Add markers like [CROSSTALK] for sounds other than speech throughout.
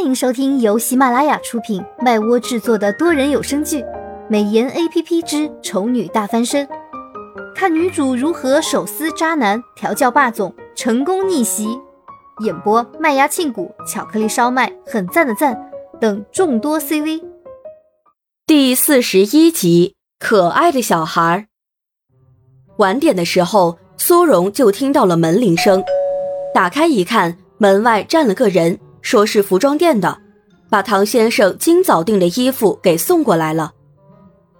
欢迎收听由喜马拉雅出品、麦窝制作的多人有声剧《美颜 A P P 之丑女大翻身》，看女主如何手撕渣男、调教霸总、成功逆袭。演播：麦芽庆谷、巧克力烧麦、很赞的赞等众多 C V。第四十一集，可爱的小孩。晚点的时候，苏荣就听到了门铃声，打开一看，门外站了个人。说是服装店的，把唐先生今早订的衣服给送过来了。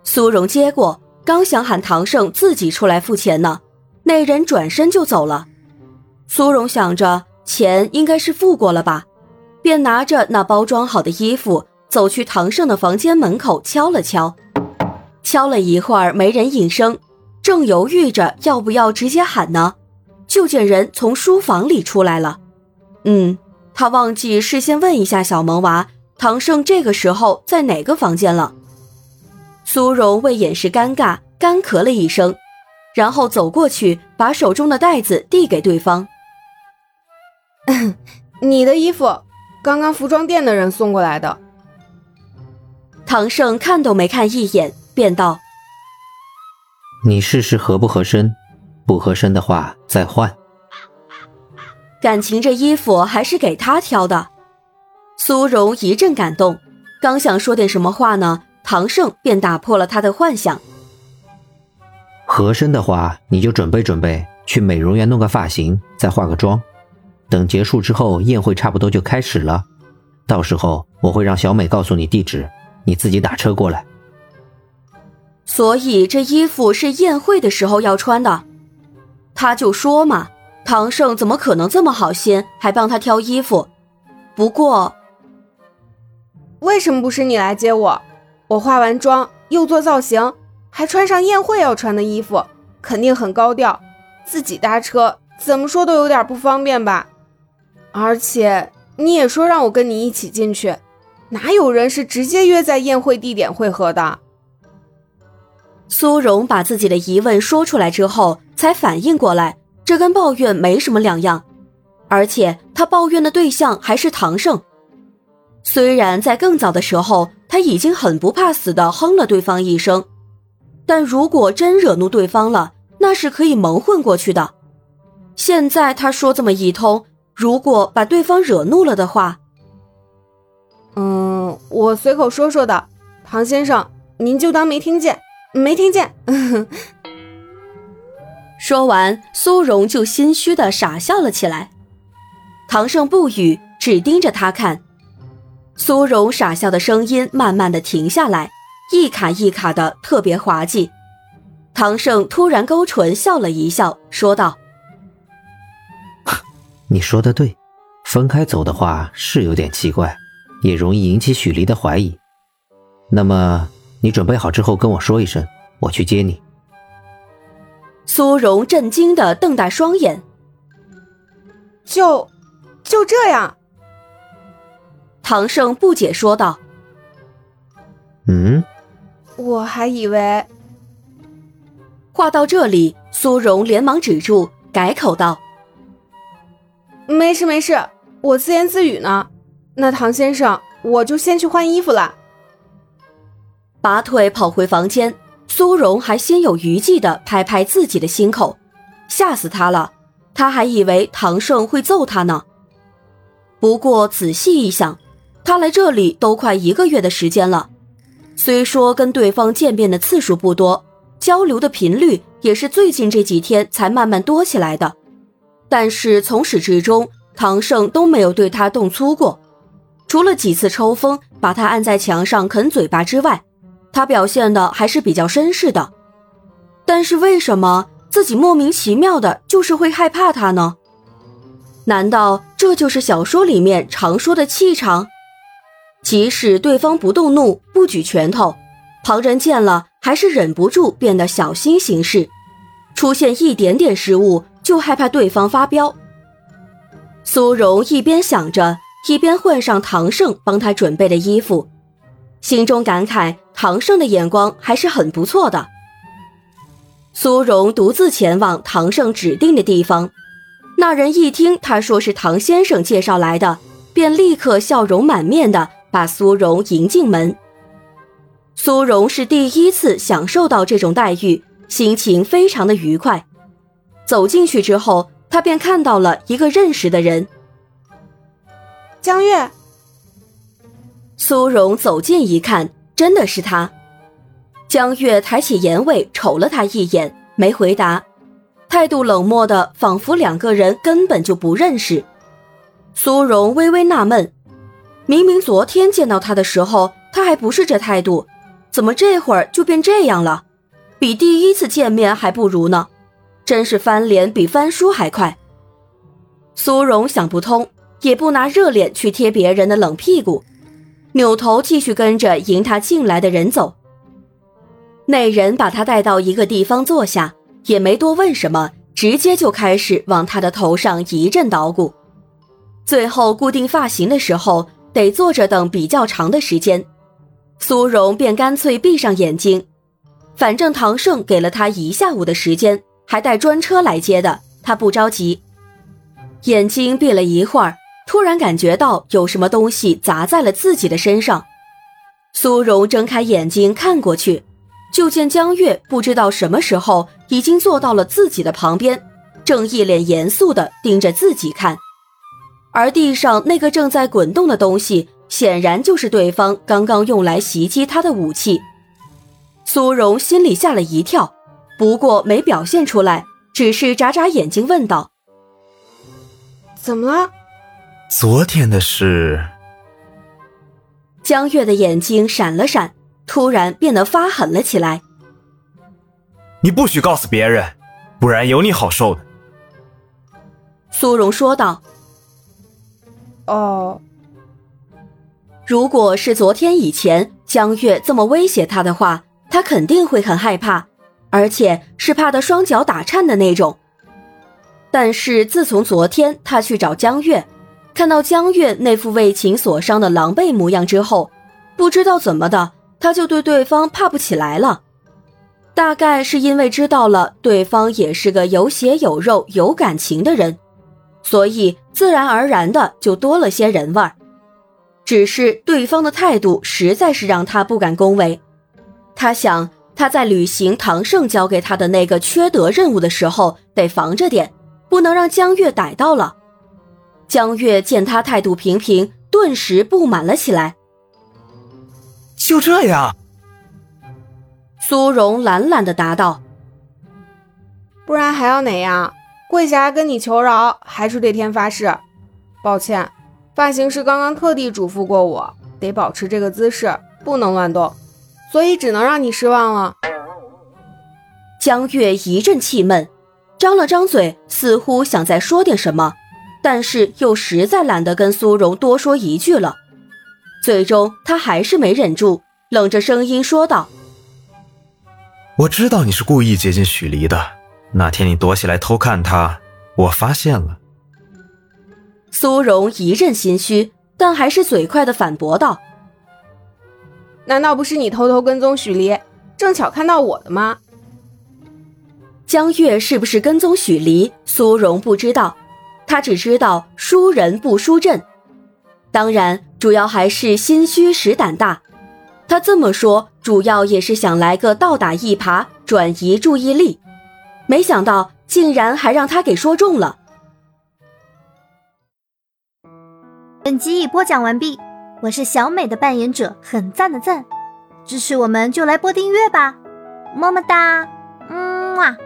苏荣接过，刚想喊唐胜自己出来付钱呢，那人转身就走了。苏荣想着钱应该是付过了吧，便拿着那包装好的衣服走去唐胜的房间门口敲了敲，敲了一会儿没人应声，正犹豫着要不要直接喊呢，就见人从书房里出来了。嗯。他忘记事先问一下小萌娃，唐胜这个时候在哪个房间了。苏荣为掩饰尴尬，干咳了一声，然后走过去，把手中的袋子递给对方。[LAUGHS] 你的衣服，刚刚服装店的人送过来的。唐胜看都没看一眼，便道：“你试试合不合身，不合身的话再换。”感情这衣服还是给他挑的，苏荣一阵感动，刚想说点什么话呢，唐胜便打破了他的幻想。合身的话，你就准备准备，去美容院弄个发型，再化个妆。等结束之后，宴会差不多就开始了，到时候我会让小美告诉你地址，你自己打车过来。所以这衣服是宴会的时候要穿的，他就说嘛。唐胜怎么可能这么好心，还帮他挑衣服？不过，为什么不是你来接我？我化完妆又做造型，还穿上宴会要穿的衣服，肯定很高调。自己搭车，怎么说都有点不方便吧？而且你也说让我跟你一起进去，哪有人是直接约在宴会地点会合的？苏荣把自己的疑问说出来之后，才反应过来。这跟抱怨没什么两样，而且他抱怨的对象还是唐胜。虽然在更早的时候他已经很不怕死的哼了对方一声，但如果真惹怒对方了，那是可以蒙混过去的。现在他说这么一通，如果把对方惹怒了的话，嗯，我随口说说的，唐先生您就当没听见，没听见。[LAUGHS] 说完，苏荣就心虚的傻笑了起来。唐胜不语，只盯着他看。苏荣傻笑的声音慢慢的停下来，一卡一卡的，特别滑稽。唐胜突然勾唇笑了一笑，说道：“ [LAUGHS] 你说的对，分开走的话是有点奇怪，也容易引起许离的怀疑。那么你准备好之后跟我说一声，我去接你。”苏荣震惊的瞪大双眼，就就这样？唐胜不解说道：“嗯，我还以为……”话到这里，苏荣连忙止住，改口道：“没事没事，我自言自语呢。那唐先生，我就先去换衣服了。”拔腿跑回房间。苏荣还心有余悸地拍拍自己的心口，吓死他了！他还以为唐胜会揍他呢。不过仔细一想，他来这里都快一个月的时间了，虽说跟对方见面的次数不多，交流的频率也是最近这几天才慢慢多起来的，但是从始至终，唐胜都没有对他动粗过，除了几次抽风把他按在墙上啃嘴巴之外。他表现的还是比较绅士的，但是为什么自己莫名其妙的就是会害怕他呢？难道这就是小说里面常说的气场？即使对方不动怒、不举拳头，旁人见了还是忍不住变得小心行事，出现一点点失误就害怕对方发飙。苏荣一边想着，一边换上唐胜帮他准备的衣服。心中感慨，唐胜的眼光还是很不错的。苏荣独自前往唐胜指定的地方，那人一听他说是唐先生介绍来的，便立刻笑容满面的把苏荣迎进门。苏荣是第一次享受到这种待遇，心情非常的愉快。走进去之后，他便看到了一个认识的人，江月。苏荣走近一看，真的是他。江月抬起眼尾瞅了他一眼，没回答，态度冷漠的，仿佛两个人根本就不认识。苏荣微微纳闷，明明昨天见到他的时候，他还不是这态度，怎么这会儿就变这样了？比第一次见面还不如呢，真是翻脸比翻书还快。苏荣想不通，也不拿热脸去贴别人的冷屁股。扭头继续跟着迎他进来的人走。那人把他带到一个地方坐下，也没多问什么，直接就开始往他的头上一阵捣鼓。最后固定发型的时候，得坐着等比较长的时间，苏荣便干脆闭上眼睛。反正唐盛给了他一下午的时间，还带专车来接的，他不着急。眼睛闭了一会儿。突然感觉到有什么东西砸在了自己的身上，苏荣睁开眼睛看过去，就见江月不知道什么时候已经坐到了自己的旁边，正一脸严肃地盯着自己看，而地上那个正在滚动的东西，显然就是对方刚刚用来袭击他的武器。苏荣心里吓了一跳，不过没表现出来，只是眨眨眼睛问道：“怎么了？”昨天的事，江月的眼睛闪了闪，突然变得发狠了起来。你不许告诉别人，不然有你好受的。苏荣说道。哦，如果是昨天以前江月这么威胁他的话，他肯定会很害怕，而且是怕的双脚打颤的那种。但是自从昨天他去找江月。看到江月那副为情所伤的狼狈模样之后，不知道怎么的，他就对对方怕不起来了。大概是因为知道了对方也是个有血有肉、有感情的人，所以自然而然的就多了些人味儿。只是对方的态度实在是让他不敢恭维。他想他在履行唐盛交给他的那个缺德任务的时候，得防着点，不能让江月逮到了。江月见他态度平平，顿时不满了起来。就这样？苏荣懒懒的答道：“不然还要哪样？跪下来跟你求饶，还是对天发誓？抱歉，发型师刚刚特地嘱咐过我，得保持这个姿势，不能乱动，所以只能让你失望了。”江月一阵气闷，张了张嘴，似乎想再说点什么。但是又实在懒得跟苏荣多说一句了，最终他还是没忍住，冷着声音说道：“我知道你是故意接近许离的，那天你躲起来偷看他，我发现了。”苏荣一阵心虚，但还是嘴快的反驳道：“难道不是你偷偷跟踪许离，正巧看到我的吗？”江月是不是跟踪许离？苏荣不知道。他只知道输人不输阵，当然主要还是心虚使胆大。他这么说，主要也是想来个倒打一耙，转移注意力。没想到竟然还让他给说中了。本集已播讲完毕，我是小美的扮演者，很赞的赞，支持我们就来播订阅吧，么么哒，嗯啊。